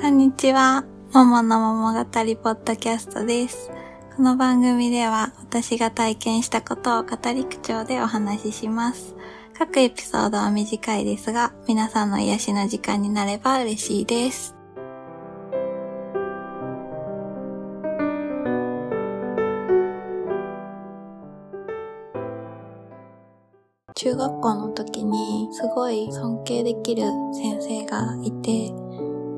こんにちは。ももの桃語りポッドキャストです。この番組では私が体験したことを語り口調でお話しします。各エピソードは短いですが、皆さんの癒しの時間になれば嬉しいです。中学校の時にすごい尊敬できる先生がいて、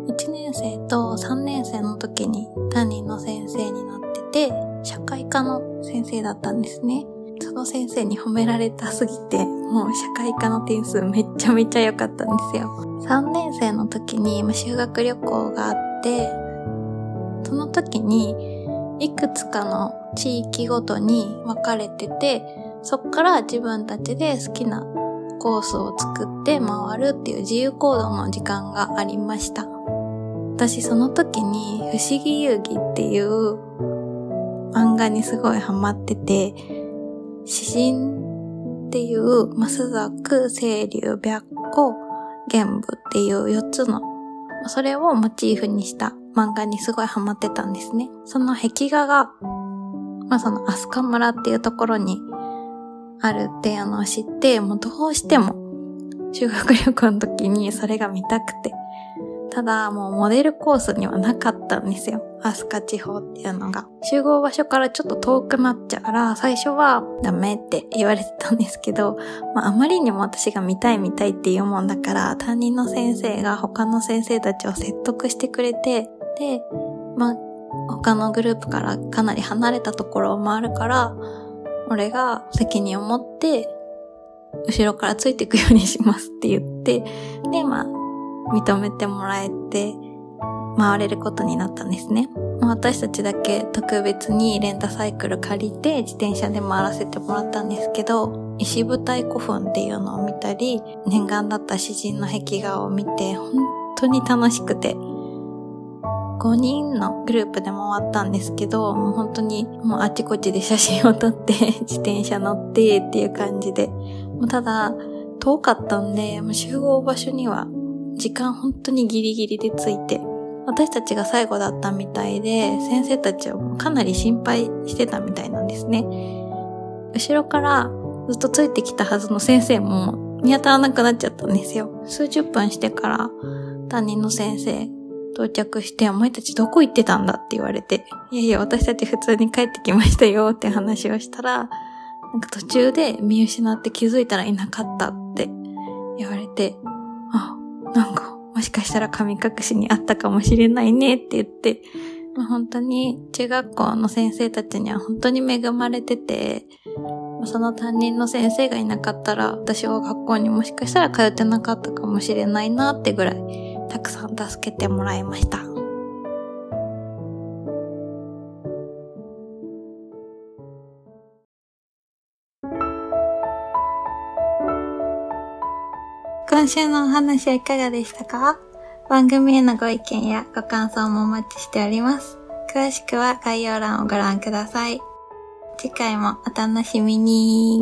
1年生と3年生の時に担任の先生になってて、社会科の先生だったんですね。その先生に褒められたすぎて、もう社会科の点数めっちゃめちゃ良かったんですよ。3年生の時に修学旅行があって、その時にいくつかの地域ごとに分かれてて、そっから自分たちで好きなコースを作って回るっていう自由行動の時間がありました。私その時に不思議遊戯っていう漫画にすごいハマってて、詩人っていう、まあ、スザク、清流、白虎、玄武っていう4つの、それをモチーフにした漫画にすごいハマってたんですね。その壁画が、まあ、その飛鳥村っていうところにあるっていうのを知って、もうどうしても修学旅行の時にそれが見たくて。ただ、もうモデルコースにはなかったんですよ。飛鳥地方っていうのが。集合場所からちょっと遠くなっちゃうから、最初はダメって言われてたんですけど、まああまりにも私が見たい見たいっていうもんだから、担任の先生が他の先生たちを説得してくれて、で、まあ他のグループからかなり離れたところを回るから、俺が責任を持って、後ろからついていくようにしますって言って、で、まあ、認めてもらえて、回れることになったんですね。私たちだけ特別にレンタサイクル借りて自転車で回らせてもらったんですけど、石舞台古墳っていうのを見たり、念願だった詩人の壁画を見て、本当に楽しくて、5人のグループで回ったんですけど、もう本当にもうあちこちで写真を撮って、自転車乗ってっていう感じで。もうただ、遠かったんで、もう集合場所には時間本当にギリギリで着いて、私たちが最後だったみたいで、先生たちはかなり心配してたみたいなんですね。後ろからずっとついてきたはずの先生も見当たらなくなっちゃったんですよ。数十分してから担任の先生到着して、お前たちどこ行ってたんだって言われて、いやいや、私たち普通に帰ってきましたよって話をしたら、なんか途中で見失って気づいたらいなかったって言われて、あ、なんかもしかしたら神隠しにあったかもしれないねって言って、まあ本当に中学校の先生たちには本当に恵まれてて、その担任の先生がいなかったら、私は学校にもしかしたら通ってなかったかもしれないなってぐらい、たくさん助けてもらいました。今週のお話はいかがでしたか？番組へのご意見やご感想もお待ちしております。詳しくは概要欄をご覧ください。次回もお楽しみに。